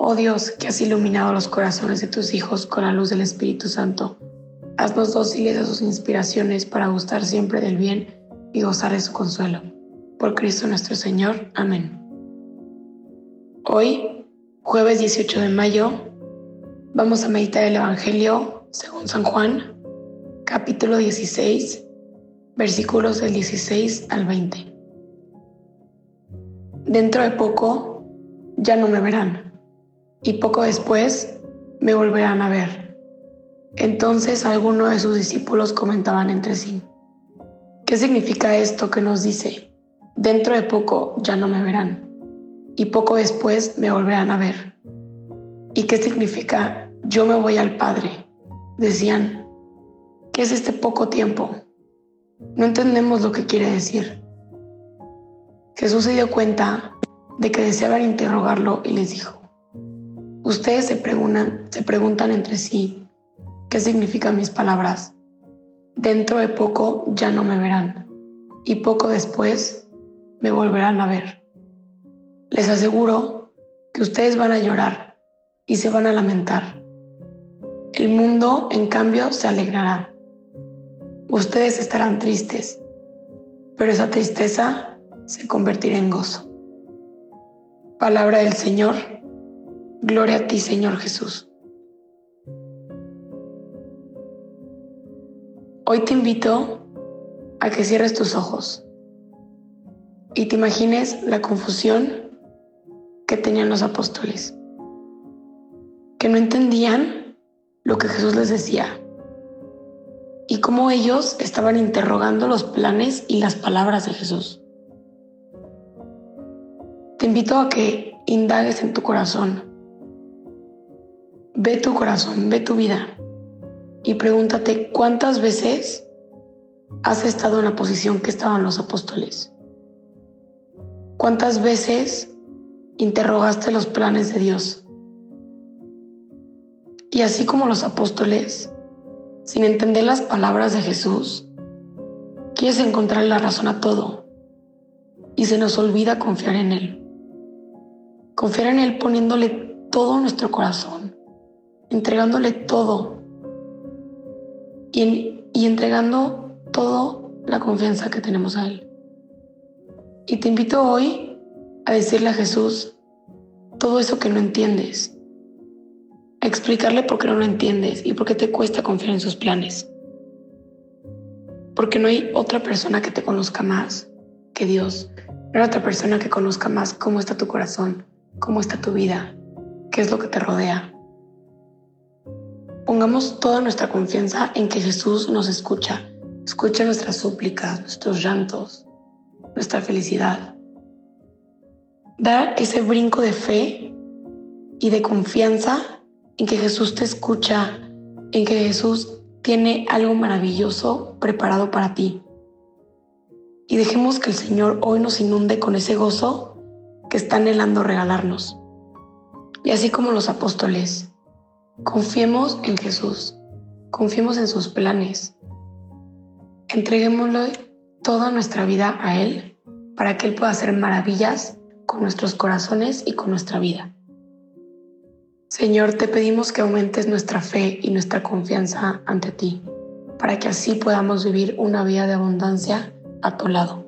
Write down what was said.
Oh Dios, que has iluminado los corazones de tus hijos con la luz del Espíritu Santo, haznos dóciles a sus inspiraciones para gustar siempre del bien y gozar de su consuelo. Por Cristo nuestro Señor. Amén. Hoy, jueves 18 de mayo, vamos a meditar el Evangelio según San Juan, capítulo 16, versículos del 16 al 20. Dentro de poco ya no me verán y poco después me volverán a ver. Entonces algunos de sus discípulos comentaban entre sí, ¿qué significa esto que nos dice? Dentro de poco ya no me verán y poco después me volverán a ver. ¿Y qué significa yo me voy al Padre? Decían, ¿qué es este poco tiempo? No entendemos lo que quiere decir. Jesús se dio cuenta de que deseaban interrogarlo y les dijo, Ustedes se preguntan, se preguntan entre sí, ¿qué significan mis palabras? Dentro de poco ya no me verán y poco después me volverán a ver. Les aseguro que ustedes van a llorar y se van a lamentar. El mundo, en cambio, se alegrará. Ustedes estarán tristes, pero esa tristeza se convertirá en gozo. Palabra del Señor Gloria a ti, Señor Jesús. Hoy te invito a que cierres tus ojos y te imagines la confusión que tenían los apóstoles, que no entendían lo que Jesús les decía y cómo ellos estaban interrogando los planes y las palabras de Jesús. Te invito a que indagues en tu corazón Ve tu corazón, ve tu vida y pregúntate cuántas veces has estado en la posición que estaban los apóstoles. ¿Cuántas veces interrogaste los planes de Dios? Y así como los apóstoles, sin entender las palabras de Jesús, quieres encontrar la razón a todo y se nos olvida confiar en Él. Confiar en Él poniéndole todo nuestro corazón entregándole todo y, y entregando todo la confianza que tenemos a Él. Y te invito hoy a decirle a Jesús todo eso que no entiendes, a explicarle por qué no lo entiendes y por qué te cuesta confiar en sus planes. Porque no hay otra persona que te conozca más que Dios. No hay otra persona que conozca más cómo está tu corazón, cómo está tu vida, qué es lo que te rodea. Pongamos toda nuestra confianza en que Jesús nos escucha, escucha nuestras súplicas, nuestros llantos, nuestra felicidad. Da ese brinco de fe y de confianza en que Jesús te escucha, en que Jesús tiene algo maravilloso preparado para ti. Y dejemos que el Señor hoy nos inunde con ese gozo que está anhelando regalarnos. Y así como los apóstoles, Confiemos en Jesús, confiemos en sus planes. Entreguémosle toda nuestra vida a Él para que Él pueda hacer maravillas con nuestros corazones y con nuestra vida. Señor, te pedimos que aumentes nuestra fe y nuestra confianza ante ti, para que así podamos vivir una vida de abundancia a tu lado.